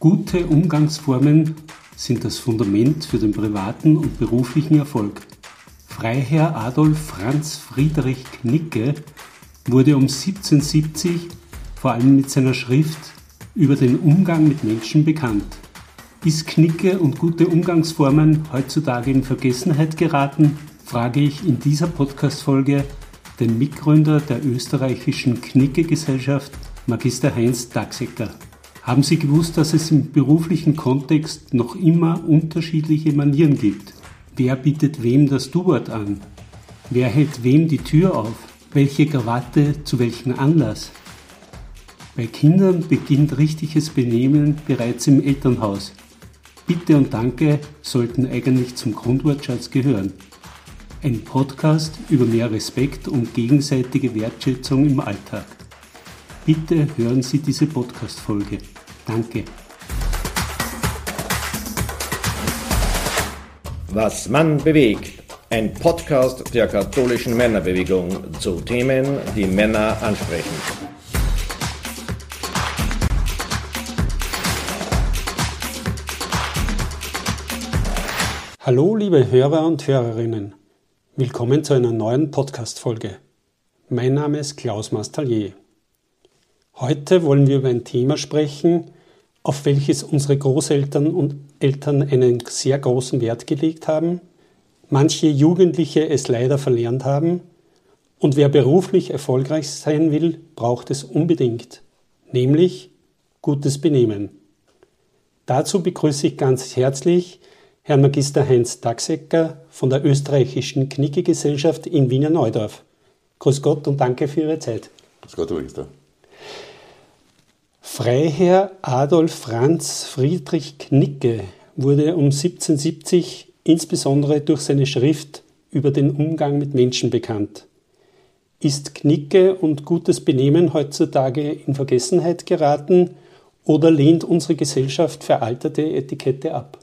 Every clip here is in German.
Gute Umgangsformen sind das Fundament für den privaten und beruflichen Erfolg. Freiherr Adolf Franz Friedrich Knicke wurde um 1770 vor allem mit seiner Schrift über den Umgang mit Menschen bekannt. Ist Knicke und gute Umgangsformen heutzutage in Vergessenheit geraten, frage ich in dieser Podcast-Folge den Mitgründer der österreichischen Knicke-Gesellschaft, Magister Heinz Dachsecker. Haben Sie gewusst, dass es im beruflichen Kontext noch immer unterschiedliche Manieren gibt? Wer bietet wem das Du-Wort an? Wer hält wem die Tür auf? Welche Krawatte zu welchem Anlass? Bei Kindern beginnt richtiges Benehmen bereits im Elternhaus. Bitte und Danke sollten eigentlich zum Grundwortschatz gehören. Ein Podcast über mehr Respekt und gegenseitige Wertschätzung im Alltag. Bitte hören Sie diese Podcast-Folge. Danke. Was Mann bewegt. Ein Podcast der katholischen Männerbewegung zu Themen, die Männer ansprechen. Hallo liebe Hörer und Hörerinnen. Willkommen zu einer neuen Podcast-Folge. Mein Name ist Klaus Mastallier. Heute wollen wir über ein Thema sprechen, auf welches unsere Großeltern und Eltern einen sehr großen Wert gelegt haben, manche Jugendliche es leider verlernt haben und wer beruflich erfolgreich sein will, braucht es unbedingt, nämlich gutes Benehmen. Dazu begrüße ich ganz herzlich Herrn Magister Heinz Dachsecker von der österreichischen Knicke-Gesellschaft in Wiener Neudorf. Grüß Gott und danke für Ihre Zeit. Grüß Gott, Magister. Freiherr Adolf Franz Friedrich Knicke wurde um 1770 insbesondere durch seine Schrift über den Umgang mit Menschen bekannt. Ist Knicke und gutes Benehmen heutzutage in Vergessenheit geraten oder lehnt unsere Gesellschaft veraltete Etikette ab?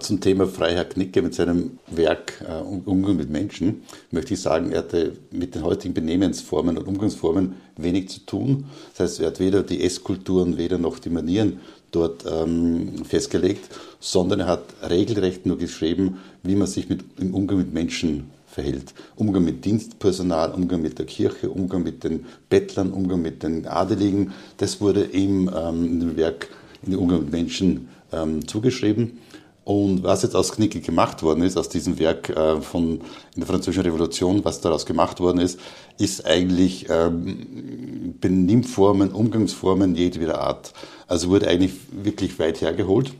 Zum Thema Freiherr Knicke mit seinem Werk äh, Umgang mit Menschen möchte ich sagen, er hatte mit den heutigen Benehmensformen und Umgangsformen wenig zu tun. Das heißt, er hat weder die Esskulturen, weder noch die Manieren dort ähm, festgelegt, sondern er hat regelrecht nur geschrieben, wie man sich mit, im Umgang mit Menschen verhält. Umgang mit Dienstpersonal, Umgang mit der Kirche, Umgang mit den Bettlern, Umgang mit den Adeligen. Das wurde ihm ähm, in dem Werk in Umgang mit Menschen ähm, zugeschrieben. Und was jetzt aus Knicke gemacht worden ist, aus diesem Werk äh, von in der Französischen Revolution, was daraus gemacht worden ist, ist eigentlich ähm, Benimmformen, Umgangsformen jedweder Art. Also wurde eigentlich wirklich weit hergeholt.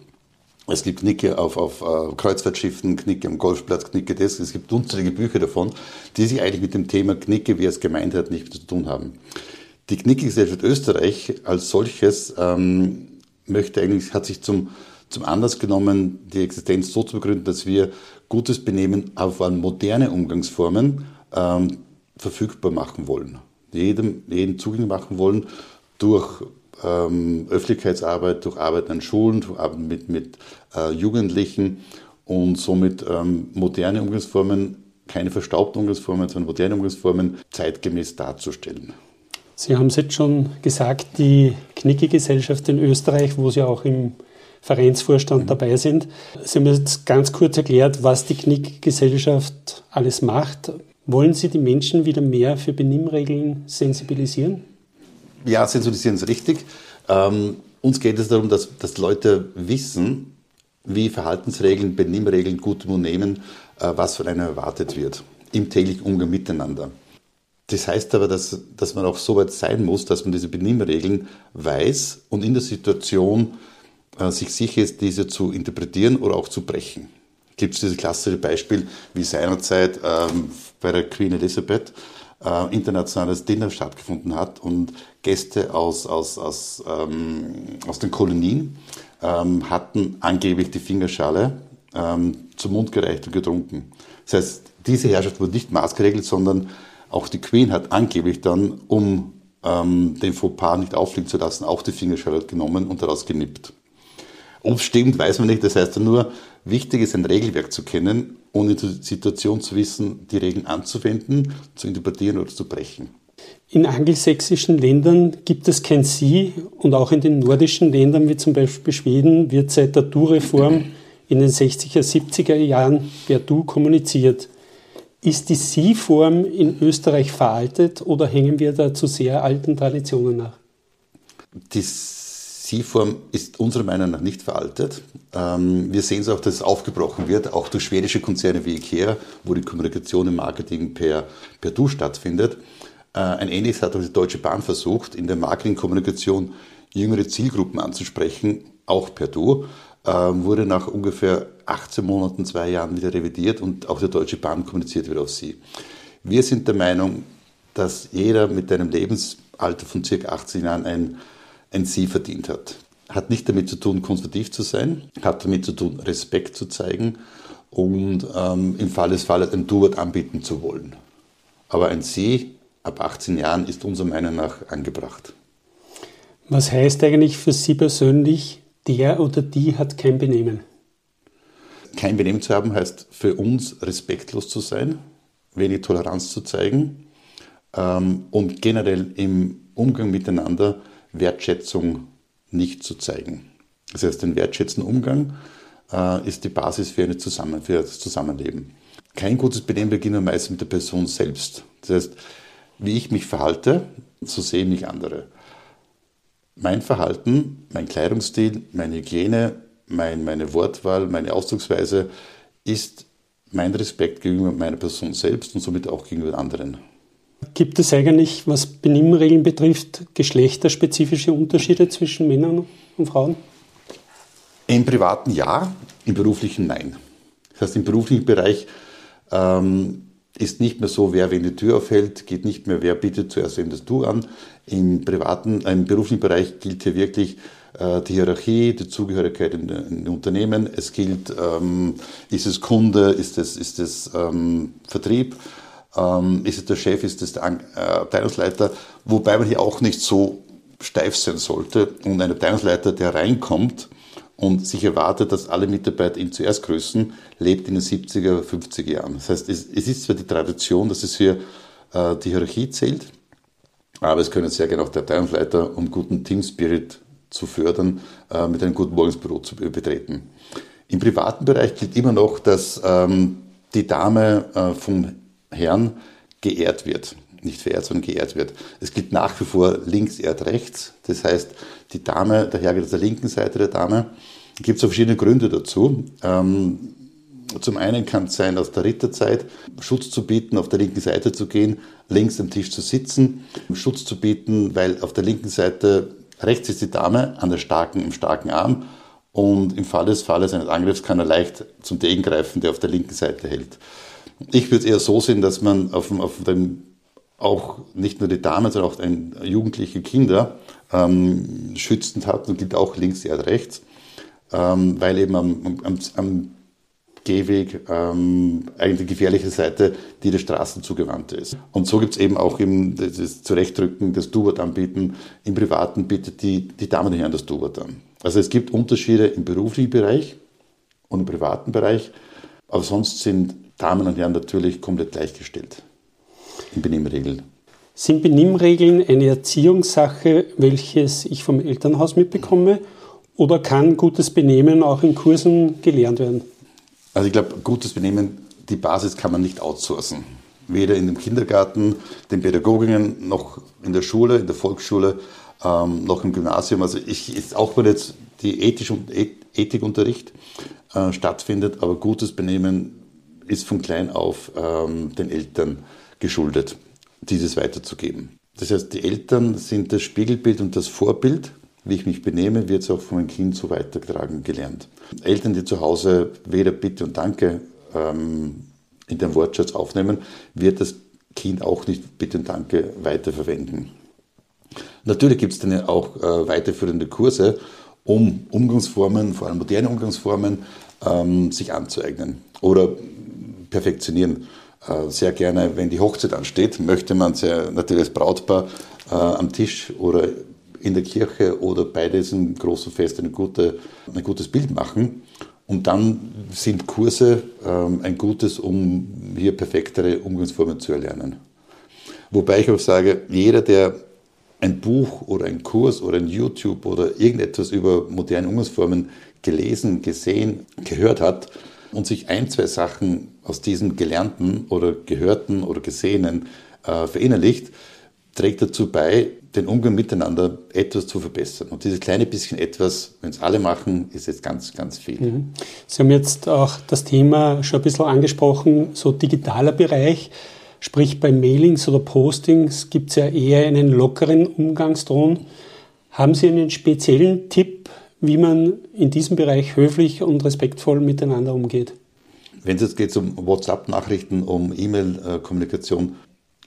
Es gibt Knicke auf, auf uh, Kreuzfahrtschiffen, Knicke am Golfplatz, Knicke das. Es gibt unzählige Bücher davon, die sich eigentlich mit dem Thema Knicke, wie er es gemeint hat, nichts zu tun haben. Die Knicke-Gesellschaft Österreich als solches ähm, möchte eigentlich, hat sich zum zum Anlass genommen, die Existenz so zu begründen, dass wir gutes Benehmen auf moderne Umgangsformen ähm, verfügbar machen wollen. Jedem, jeden zugänglich machen wollen durch ähm, Öffentlichkeitsarbeit, durch Arbeit an Schulen, durch Arbeit mit, mit äh, Jugendlichen und somit ähm, moderne Umgangsformen, keine verstaubten Umgangsformen, sondern moderne Umgangsformen zeitgemäß darzustellen. Sie haben es jetzt schon gesagt, die Knicke-Gesellschaft in Österreich, wo Sie auch im Vereinsvorstand mhm. dabei sind. Sie haben jetzt ganz kurz erklärt, was die Knickgesellschaft alles macht. Wollen Sie die Menschen wieder mehr für Benimmregeln sensibilisieren? Ja, sensibilisieren ist richtig. Ähm, uns geht es darum, dass, dass Leute wissen, wie Verhaltensregeln, Benimmregeln, gutem Unternehmen, äh, was von einem erwartet wird im täglichen Umgang miteinander. Das heißt aber, dass, dass man auch so weit sein muss, dass man diese Benimmregeln weiß und in der Situation sich sicher ist, diese zu interpretieren oder auch zu brechen. Gibt es dieses klassische Beispiel, wie seinerzeit ähm, bei der Queen Elizabeth äh, internationales Dinner stattgefunden hat und Gäste aus, aus, aus, ähm, aus den Kolonien ähm, hatten angeblich die Fingerschale ähm, zum Mund gereicht und getrunken. Das heißt, diese Herrschaft wurde nicht maßgeregelt, sondern auch die Queen hat angeblich dann, um ähm, den Fauxpas nicht auffliegen zu lassen, auch die Fingerschale genommen und daraus genippt. Ob es stimmt, weiß man nicht. Das heißt nur, wichtig ist, ein Regelwerk zu kennen und in der Situation zu wissen, die Regeln anzuwenden, zu interpretieren oder zu brechen. In angelsächsischen Ländern gibt es kein Sie und auch in den nordischen Ländern wie zum Beispiel Schweden wird seit der Du-Reform in den 60er, 70er Jahren per Du kommuniziert. Ist die Sie-Form in Österreich veraltet oder hängen wir da zu sehr alten Traditionen nach? Die Sie-Form ist unserer Meinung nach nicht veraltet. Ähm, wir sehen es auch, dass es aufgebrochen wird, auch durch schwedische Konzerne wie IKEA, wo die Kommunikation im Marketing per, per Du stattfindet. Äh, ein ähnliches hat auch die Deutsche Bahn versucht, in der Marketingkommunikation jüngere Zielgruppen anzusprechen, auch per Du, äh, wurde nach ungefähr 18 Monaten, zwei Jahren wieder revidiert und auch die Deutsche Bahn kommuniziert wieder auf Sie. Wir sind der Meinung, dass jeder mit einem Lebensalter von circa 18 Jahren ein, ein Sie verdient hat. Hat nicht damit zu tun, konservativ zu sein, hat damit zu tun, Respekt zu zeigen und ähm, im Fall des Falles ein Du-Wort anbieten zu wollen. Aber ein Sie ab 18 Jahren ist unserer Meinung nach angebracht. Was heißt eigentlich für Sie persönlich, der oder die hat kein Benehmen? Kein Benehmen zu haben heißt für uns respektlos zu sein, wenig Toleranz zu zeigen ähm, und generell im Umgang miteinander Wertschätzung nicht zu zeigen. Das heißt, ein wertschätzender Umgang äh, ist die Basis für, eine Zusammen für das Zusammenleben. Kein gutes Benehmen beginnt meist mit der Person selbst. Das heißt, wie ich mich verhalte, so sehen mich andere. Mein Verhalten, mein Kleidungsstil, meine Hygiene, mein, meine Wortwahl, meine Ausdrucksweise ist mein Respekt gegenüber meiner Person selbst und somit auch gegenüber anderen. Gibt es eigentlich, was Benimmregeln betrifft, geschlechterspezifische Unterschiede zwischen Männern und Frauen? Im privaten ja, im beruflichen nein. Das heißt, im beruflichen Bereich ähm, ist nicht mehr so, wer wen die Tür aufhält, geht nicht mehr, wer bietet zuerst wem das Du an. Im privaten, äh, im beruflichen Bereich gilt hier wirklich äh, die Hierarchie, die Zugehörigkeit in, in Unternehmen. Es gilt, ähm, ist es Kunde, ist es, ist es ähm, Vertrieb, ähm, ist es der Chef, ist es der äh, Abteilungsleiter, wobei man hier auch nicht so steif sein sollte. Und ein Abteilungsleiter, der reinkommt, und sich erwartet, dass alle Mitarbeiter ihn zuerst grüßen, lebt in den 70er, 50er Jahren. Das heißt, es, es ist zwar die Tradition, dass es hier äh, die Hierarchie zählt, aber es können sehr gerne auch der Abteilungsleiter, um guten Team Spirit zu fördern, äh, mit einem guten Morgensbüro zu betreten. Im privaten Bereich gilt immer noch, dass ähm, die Dame äh, vom Herrn geehrt wird. Nicht verehrt, sondern geehrt wird. Es gilt nach wie vor links ehrt rechts. Das heißt, die Dame, der Herr geht auf der linken Seite der Dame. Gibt es verschiedene Gründe dazu. Ähm, zum einen kann es sein, aus der Ritterzeit Schutz zu bieten, auf der linken Seite zu gehen, links am Tisch zu sitzen, Schutz zu bieten, weil auf der linken Seite rechts ist die Dame an der starken, im starken Arm und im Fall des Falles eines Angriffs kann er leicht zum Degen greifen, der auf der linken Seite hält. Ich würde es eher so sehen, dass man auf auf dem auch nicht nur die Damen, sondern auch ein, jugendliche Kinder ähm, schützend hat und gilt auch links, eher rechts, ähm, weil eben am, am, am Gehweg ähm, eigentlich die gefährliche Seite, die der Straßen zugewandt ist. Und so gibt es eben auch im, das Zurechtdrücken, das Du-Wort anbieten. Im Privaten bietet die, die Damen und Herren das Du-Wort an. Also es gibt Unterschiede im beruflichen Bereich und im privaten Bereich, aber sonst sind Damen und Herren natürlich komplett gleichgestellt in Benimmregeln. Sind Benimmregeln eine Erziehungssache, welches ich vom Elternhaus mitbekomme? Oder kann gutes Benehmen auch in Kursen gelernt werden? Also ich glaube, gutes Benehmen, die Basis kann man nicht outsourcen. Weder in dem Kindergarten, den Pädagoginnen, noch in der Schule, in der Volksschule, ähm, noch im Gymnasium. Also ich, ist auch wenn jetzt die Ethisch und Ethikunterricht äh, stattfindet, aber gutes Benehmen ist von klein auf ähm, den Eltern geschuldet, dieses weiterzugeben. Das heißt, die Eltern sind das Spiegelbild und das Vorbild. Wie ich mich benehme, wird es auch von meinem Kind so weitergetragen gelernt. Eltern, die zu Hause weder Bitte und Danke ähm, in den Wortschatz aufnehmen, wird das Kind auch nicht Bitte und Danke weiterverwenden. Natürlich gibt es dann auch äh, weiterführende Kurse, um Umgangsformen, vor allem moderne Umgangsformen, ähm, sich anzueignen oder perfektionieren. Äh, sehr gerne, wenn die Hochzeit ansteht, möchte man sehr, natürlich als Brautpaar äh, am Tisch oder in der Kirche oder bei diesem großen Fest eine gute, ein gutes Bild machen. Und dann sind Kurse ähm, ein gutes, um hier perfektere Umgangsformen zu erlernen. Wobei ich auch sage, jeder, der ein Buch oder ein Kurs oder ein YouTube oder irgendetwas über moderne Umgangsformen gelesen, gesehen, gehört hat und sich ein, zwei Sachen aus diesem Gelernten oder Gehörten oder Gesehenen äh, verinnerlicht, trägt dazu bei, den Umgang miteinander etwas zu verbessern. Und dieses kleine bisschen etwas, wenn es alle machen, ist jetzt ganz, ganz viel. Mhm. Sie haben jetzt auch das Thema schon ein bisschen angesprochen, so digitaler Bereich. Sprich, bei Mailings oder Postings gibt es ja eher einen lockeren Umgangston. Haben Sie einen speziellen Tipp, wie man in diesem Bereich höflich und respektvoll miteinander umgeht? Wenn es jetzt geht um WhatsApp-Nachrichten, um E-Mail-Kommunikation,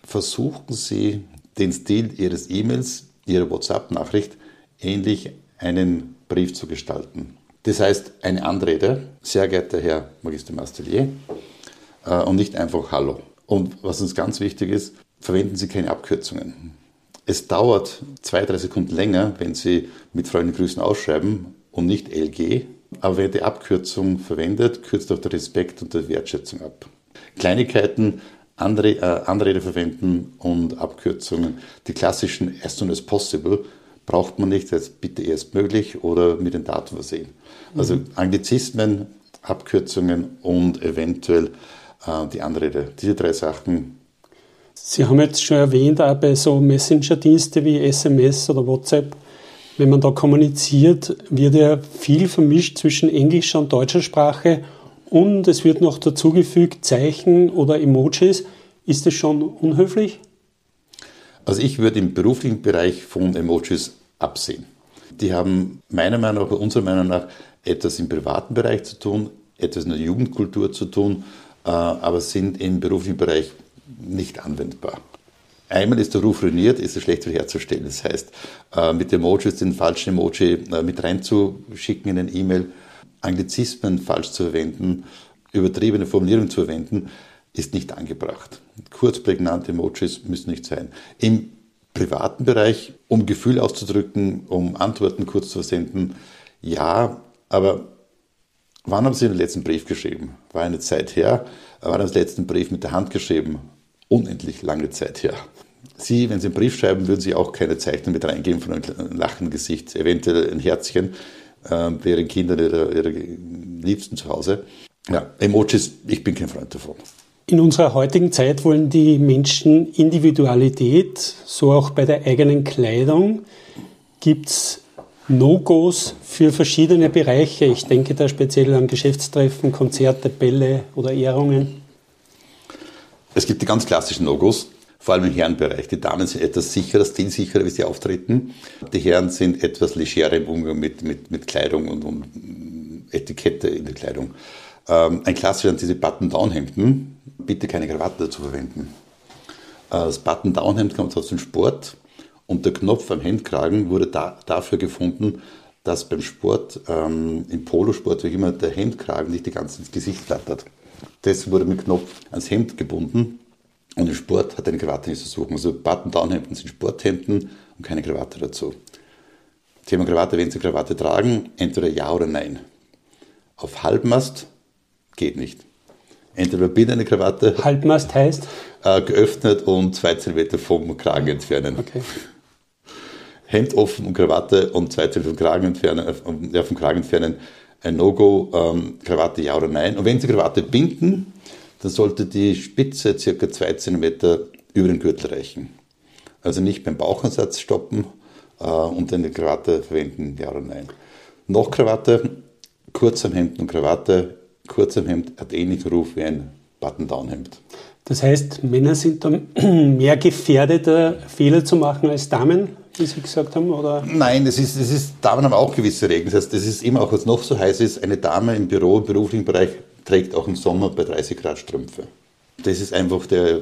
versuchen Sie den Stil Ihres E-Mails, Ihrer WhatsApp-Nachricht ähnlich einen Brief zu gestalten. Das heißt, eine Anrede, sehr geehrter Herr Magister Mastelier, äh, und nicht einfach Hallo. Und was uns ganz wichtig ist, verwenden Sie keine Abkürzungen. Es dauert zwei, drei Sekunden länger, wenn Sie mit Freunden Grüßen ausschreiben und nicht LG. Aber wer die Abkürzung verwendet, kürzt auch der Respekt und die Wertschätzung ab. Kleinigkeiten Anre äh, Anrede verwenden und Abkürzungen. Die klassischen as soon as possible braucht man nicht, jetzt bitte erst möglich oder mit den Daten versehen. Also mhm. Anglizismen, Abkürzungen und eventuell äh, die Anrede. Diese drei Sachen. Sie haben jetzt schon erwähnt, auch bei so Messenger-Dienste wie SMS oder WhatsApp, wenn man da kommuniziert, wird ja viel vermischt zwischen englischer und deutscher Sprache und es wird noch dazugefügt Zeichen oder Emojis. Ist das schon unhöflich? Also ich würde im beruflichen Bereich von Emojis absehen. Die haben meiner Meinung nach, unserer Meinung nach, etwas im privaten Bereich zu tun, etwas in der Jugendkultur zu tun, äh, aber sind im beruflichen Bereich nicht anwendbar. Einmal ist der Ruf ruiniert, ist er schlecht wiederherzustellen. Das heißt, äh, mit Emojis den falschen Emoji äh, mit reinzuschicken in eine E-Mail, Anglizismen falsch zu verwenden, übertriebene Formulierungen zu verwenden, ist nicht angebracht. Kurz prägnante Emojis müssen nicht sein. Im privaten Bereich, um Gefühl auszudrücken, um Antworten kurz zu versenden, ja, aber wann haben Sie den letzten Brief geschrieben? War eine Zeit her. Wann haben Sie den letzten Brief mit der Hand geschrieben? Unendlich lange Zeit her. Sie, wenn Sie einen Brief schreiben, würden Sie auch keine Zeichnung mit reingeben von einem lachenden Gesicht, eventuell ein Herzchen äh, bei ihren Kindern, ihrer, ihrer Liebsten zu Hause. Ja, Emojis, ich bin kein Freund davon. In unserer heutigen Zeit wollen die Menschen Individualität, so auch bei der eigenen Kleidung. Gibt es No-Gos für verschiedene Bereiche? Ich denke da speziell an Geschäftstreffen, Konzerte, Bälle oder Ehrungen. Es gibt die ganz klassischen No-Gos vor allem im Herrenbereich. Die Damen sind etwas sicherer, stilsicherer, wie sie auftreten. Die Herren sind etwas legerer im Umgang mit, mit, mit Kleidung und, und Etikette in der Kleidung. Ähm, ein klassischer sind diese Button-Down-Hemden. Bitte keine Krawatte dazu verwenden. Äh, das Button-Down-Hemd kommt aus dem Sport und der Knopf am Hemdkragen wurde da, dafür gefunden, dass beim Sport, ähm, im Polosport, wie immer, der Hemdkragen nicht die ganze ins Gesicht flattert. Das wurde mit Knopf ans Hemd gebunden und im Sport hat eine Krawatte nicht zu suchen. Also Button-Down-Hemden sind Sporthemden und keine Krawatte dazu. Thema Krawatte, wenn Sie Krawatte tragen, entweder ja oder nein. Auf Halbmast geht nicht. Entweder bitte eine Krawatte. Halbmast heißt? Äh, geöffnet und zwei Zentimeter vom Kragen entfernen. Okay. Hemd offen und Krawatte und zwei Zentimeter vom Kragen entfernen, äh, ja, vom Kragen entfernen. Ein No-Go, ähm, Krawatte ja oder nein. Und wenn Sie Krawatte binden, dann sollte die Spitze circa zwei Zentimeter über den Gürtel reichen. Also nicht beim Bauchansatz stoppen äh, und eine Krawatte verwenden, ja oder nein. Noch Krawatte, kurz am Hemd und Krawatte, kurz am Hemd hat ähnlichen Ruf wie ein Button-Down-Hemd. Das heißt, Männer sind dann mehr gefährdet, Fehler zu machen als Damen, wie Sie gesagt haben? Oder? Nein, das ist, das ist, Damen haben auch gewisse Regeln. Das heißt, das ist immer auch, was noch so heiß ist, eine Dame im Büro, im beruflichen Bereich trägt auch im Sommer bei 30 Grad Strümpfe. Das ist einfach der,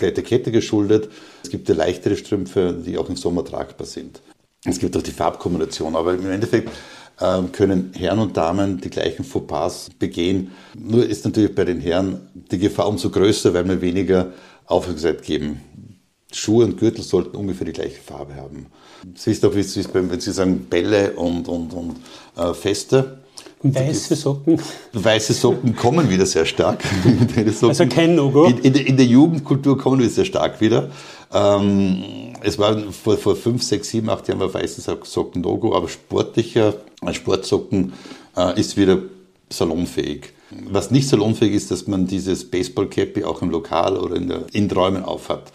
der Etikette geschuldet. Es gibt ja leichtere Strümpfe, die auch im Sommer tragbar sind. Es gibt auch die Farbkombination, aber im Endeffekt äh, können Herren und Damen die gleichen Fauxpas begehen. Nur ist natürlich bei den Herren die Gefahr umso größer, weil wir weniger Aufmerksamkeit geben. Schuhe und Gürtel sollten ungefähr die gleiche Farbe haben. Sie ist auch, wie es ist, wenn Sie sagen Bälle und, und, und äh, Feste Weiße Socken? Weiße Socken kommen wieder sehr stark. also kein No-Go? In, in, der, in, der Jugendkultur kommen wir sehr stark wieder. Ähm, es war vor, vor fünf, sechs, sieben, acht Jahren war weiße Socken No-Go, aber sportlicher, Sportsocken äh, ist wieder salonfähig. Was nicht salonfähig ist, dass man dieses Baseball-Cappy auch im Lokal oder in, der, in Räumen aufhat.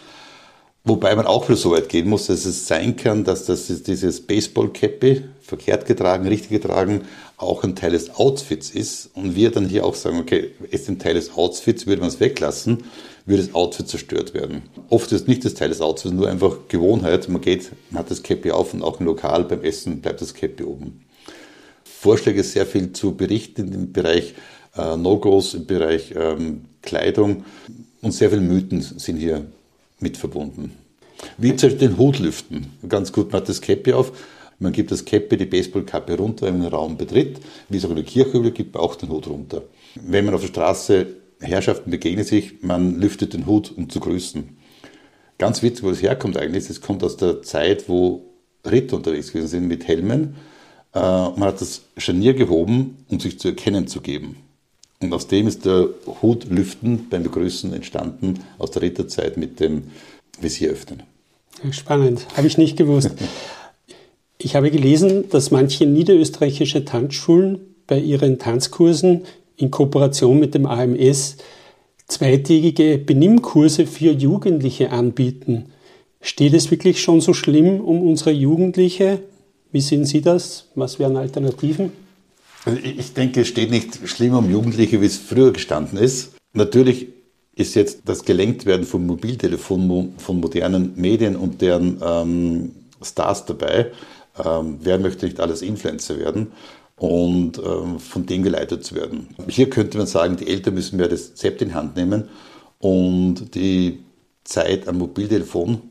Wobei man auch wieder so weit gehen muss, dass es sein kann, dass das, dieses Baseball-Cappy, verkehrt getragen, richtig getragen, auch ein Teil des Outfits ist. Und wir dann hier auch sagen, okay, ist ein Teil des Outfits, würde man es weglassen, würde das Outfit zerstört werden. Oft ist nicht das Teil des Outfits, nur einfach Gewohnheit. Man geht, man hat das Cappy auf und auch im Lokal beim Essen bleibt das Cappy oben. Vorschläge sehr viel zu berichten im Bereich äh, No-Gos, im Bereich ähm, Kleidung und sehr viele Mythen sind hier mit verbunden. Wie zum Beispiel den Hut lüften. Ganz gut, man hat das Cappy auf, man gibt das Cappy, die Baseballkappe runter, wenn man den Raum betritt. Wie es auch in der Kirche üblich gibt man auch den Hut runter. Wenn man auf der Straße Herrschaften begegnet sich, man lüftet den Hut, um zu grüßen. Ganz witzig, wo das herkommt eigentlich, es kommt aus der Zeit, wo Ritter unterwegs gewesen sind mit Helmen. Äh, man hat das Scharnier gehoben, um sich zu erkennen zu geben. Und aus dem ist der Hut lüften beim Begrüßen entstanden, aus der Ritterzeit mit dem Visier öffnen. Spannend, habe ich nicht gewusst. Ich habe gelesen, dass manche niederösterreichische Tanzschulen bei ihren Tanzkursen in Kooperation mit dem AMS zweitägige Benimmkurse für Jugendliche anbieten. Steht es wirklich schon so schlimm um unsere Jugendliche? Wie sehen Sie das? Was wären Alternativen? Also ich denke, es steht nicht schlimmer um Jugendliche, wie es früher gestanden ist. Natürlich ist jetzt das Gelenktwerden von Mobiltelefonen, von modernen Medien und deren ähm, Stars dabei. Ähm, wer möchte nicht alles Influencer werden und ähm, von dem geleitet zu werden? Hier könnte man sagen, die Eltern müssen mehr das Zept in Hand nehmen und die Zeit am Mobiltelefon,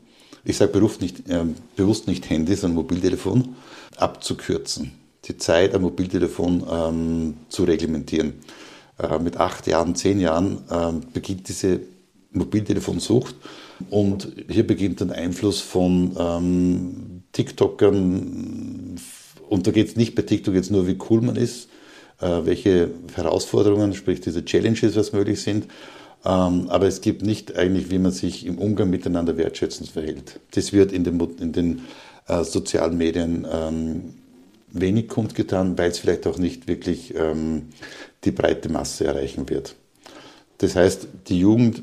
ich sage äh, bewusst nicht Handy, sondern Mobiltelefon, abzukürzen die Zeit am Mobiltelefon ähm, zu reglementieren. Äh, mit acht Jahren, zehn Jahren äh, beginnt diese Mobiltelefonsucht und hier beginnt ein Einfluss von ähm, TikTokern und da geht es nicht bei TikTok jetzt nur, wie cool man ist, äh, welche Herausforderungen, sprich diese Challenges, was möglich sind, ähm, aber es gibt nicht eigentlich, wie man sich im Umgang miteinander wertschätzend verhält. Das wird in den, in den äh, sozialen Medien ähm, wenig kundgetan, weil es vielleicht auch nicht wirklich ähm, die breite Masse erreichen wird. Das heißt, die Jugend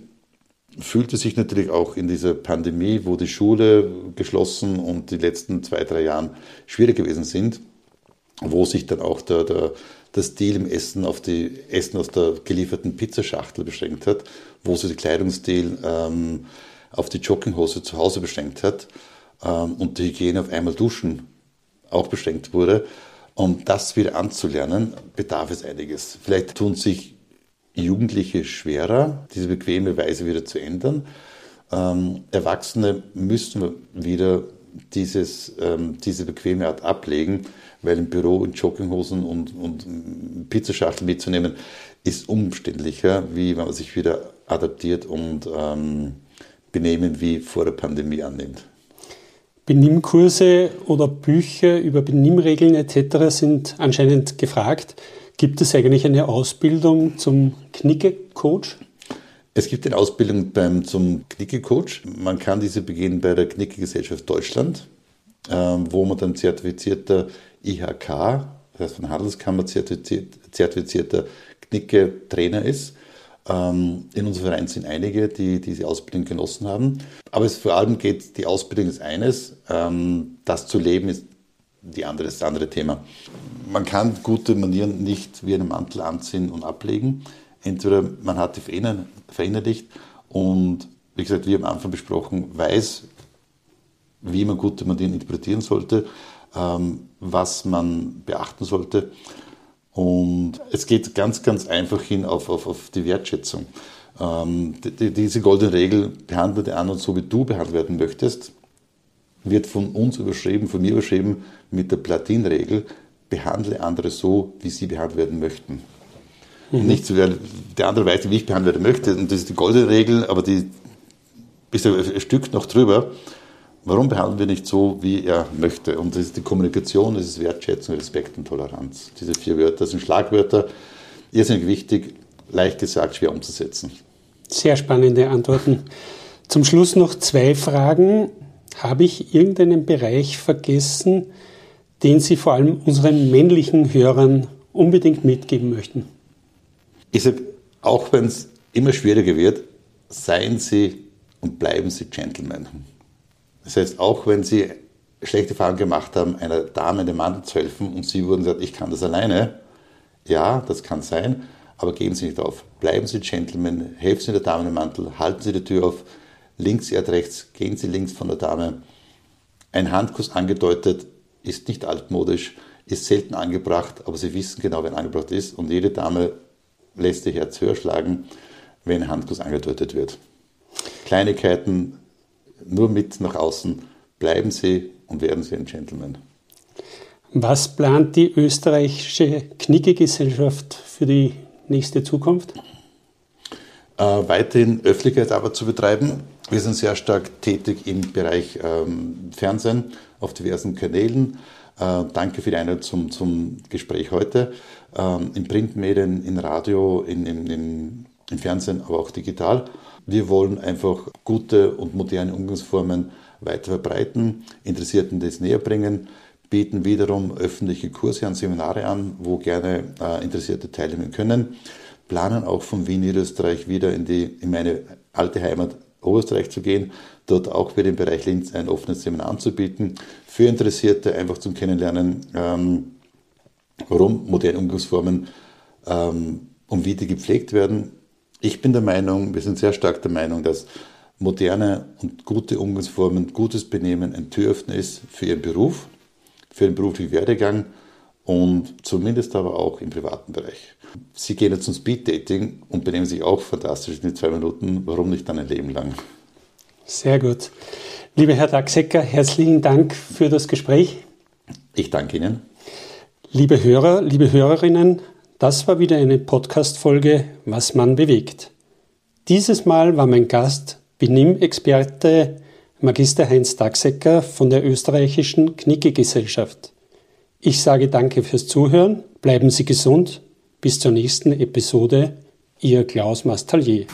fühlte sich natürlich auch in dieser Pandemie, wo die Schule geschlossen und die letzten zwei, drei Jahren schwierig gewesen sind, wo sich dann auch der, der, der Stil im Essen auf die Essen aus der gelieferten Pizzaschachtel beschränkt hat, wo sich der Kleidungsstil ähm, auf die Jogginghose zu Hause beschränkt hat ähm, und die Hygiene auf einmal duschen auch beschränkt wurde. Um das wieder anzulernen, bedarf es einiges. Vielleicht tun sich Jugendliche schwerer, diese bequeme Weise wieder zu ändern. Ähm, Erwachsene müssen wieder dieses, ähm, diese bequeme Art ablegen, weil im Büro in Jogginghosen und, und Pizzaschachtel mitzunehmen, ist umständlicher, wie wenn man sich wieder adaptiert und ähm, Benehmen wie vor der Pandemie annimmt. Benimmkurse oder Bücher über Benimmregeln etc. sind anscheinend gefragt. Gibt es eigentlich eine Ausbildung zum Knicke-Coach? Es gibt eine Ausbildung beim, zum Knicke-Coach. Man kann diese beginnen bei der Knicke-Gesellschaft Deutschland, ähm, wo man dann zertifizierter IHK, das heißt von Handelskammer zertifizierter Knicke-Trainer ist. Ähm, in unserem Verein sind einige, die diese Ausbildung genossen haben. Aber es vor allem geht, die Ausbildung ist eines, ähm, das zu leben ist die andere, das andere Thema. Man kann gute Manieren nicht wie einen Mantel anziehen und ablegen. Entweder man hat die verinnerlicht und, wie gesagt, wie am Anfang besprochen, weiß, wie man gute Manieren interpretieren sollte, ähm, was man beachten sollte. Und es geht ganz, ganz einfach hin auf, auf, auf die Wertschätzung. Ähm, die, diese goldene Regel, behandle den anderen so, wie du behandelt werden möchtest, wird von uns überschrieben, von mir überschrieben mit der Platin-Regel, behandle andere so, wie sie behandelt werden möchten. Mhm. Nicht so, der andere weiß, wie ich behandelt werden möchte. Und das ist die goldene Regel, aber die ist ein Stück noch drüber, Warum behandeln wir nicht so, wie er möchte? Und das ist die Kommunikation, das ist Wertschätzung, Respekt und Toleranz. Diese vier Wörter sind Schlagwörter, irrsinnig wichtig, leicht gesagt, schwer umzusetzen. Sehr spannende Antworten. Zum Schluss noch zwei Fragen. Habe ich irgendeinen Bereich vergessen, den Sie vor allem unseren männlichen Hörern unbedingt mitgeben möchten? Ich sage, auch wenn es immer schwieriger wird, seien Sie und bleiben Sie Gentlemen. Das heißt, auch wenn Sie schlechte Erfahrungen gemacht haben, einer Dame in den Mantel zu helfen und Sie wurden gesagt, ich kann das alleine, ja, das kann sein, aber geben Sie nicht auf. Bleiben Sie Gentlemen, helfen Sie der Dame im Mantel, halten Sie die Tür auf, links, erd rechts, gehen Sie links von der Dame. Ein Handkuss angedeutet ist nicht altmodisch, ist selten angebracht, aber Sie wissen genau, wer angebracht ist und jede Dame lässt ihr Herz höher schlagen, wenn ein Handkuss angedeutet wird. Kleinigkeiten nur mit nach außen. Bleiben Sie und werden Sie ein Gentleman. Was plant die österreichische Knicke-Gesellschaft für die nächste Zukunft? Äh, weiterhin Öffentlichkeitsarbeit zu betreiben. Wir sind sehr stark tätig im Bereich ähm, Fernsehen auf diversen Kanälen. Äh, danke für die Einladung zum, zum Gespräch heute. Ähm, in Printmedien, in Radio, in, in, in, im Fernsehen, aber auch digital. Wir wollen einfach gute und moderne Umgangsformen weiter verbreiten, Interessierten das näher bringen, bieten wiederum öffentliche Kurse und Seminare an, wo gerne äh, Interessierte teilnehmen können, planen auch von Wien, Niederösterreich wieder in, die, in meine alte Heimat Oberösterreich zu gehen, dort auch für den Bereich Linz ein offenes Seminar anzubieten, für Interessierte einfach zum Kennenlernen, ähm, warum moderne Umgangsformen ähm, und wie die gepflegt werden, ich bin der Meinung, wir sind sehr stark der Meinung, dass moderne und gute Umgangsformen, gutes Benehmen ein Türöffner ist für Ihren Beruf, für den beruflichen Werdegang und zumindest aber auch im privaten Bereich. Sie gehen jetzt zum Speed-Dating und benehmen sich auch fantastisch in den zwei Minuten. Warum nicht dann ein Leben lang? Sehr gut. Lieber Herr Dachsecker, herzlichen Dank für das Gespräch. Ich danke Ihnen. Liebe Hörer, liebe Hörerinnen, das war wieder eine Podcast-Folge Was man bewegt. Dieses Mal war mein Gast Benimm-Experte Magister Heinz Dachsecker von der österreichischen Knicke-Gesellschaft. Ich sage danke fürs Zuhören, bleiben Sie gesund, bis zur nächsten Episode, Ihr Klaus Mastallier.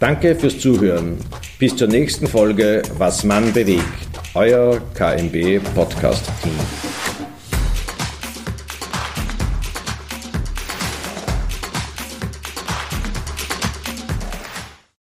Danke fürs Zuhören. Bis zur nächsten Folge Was man bewegt euer KMB Podcast Team.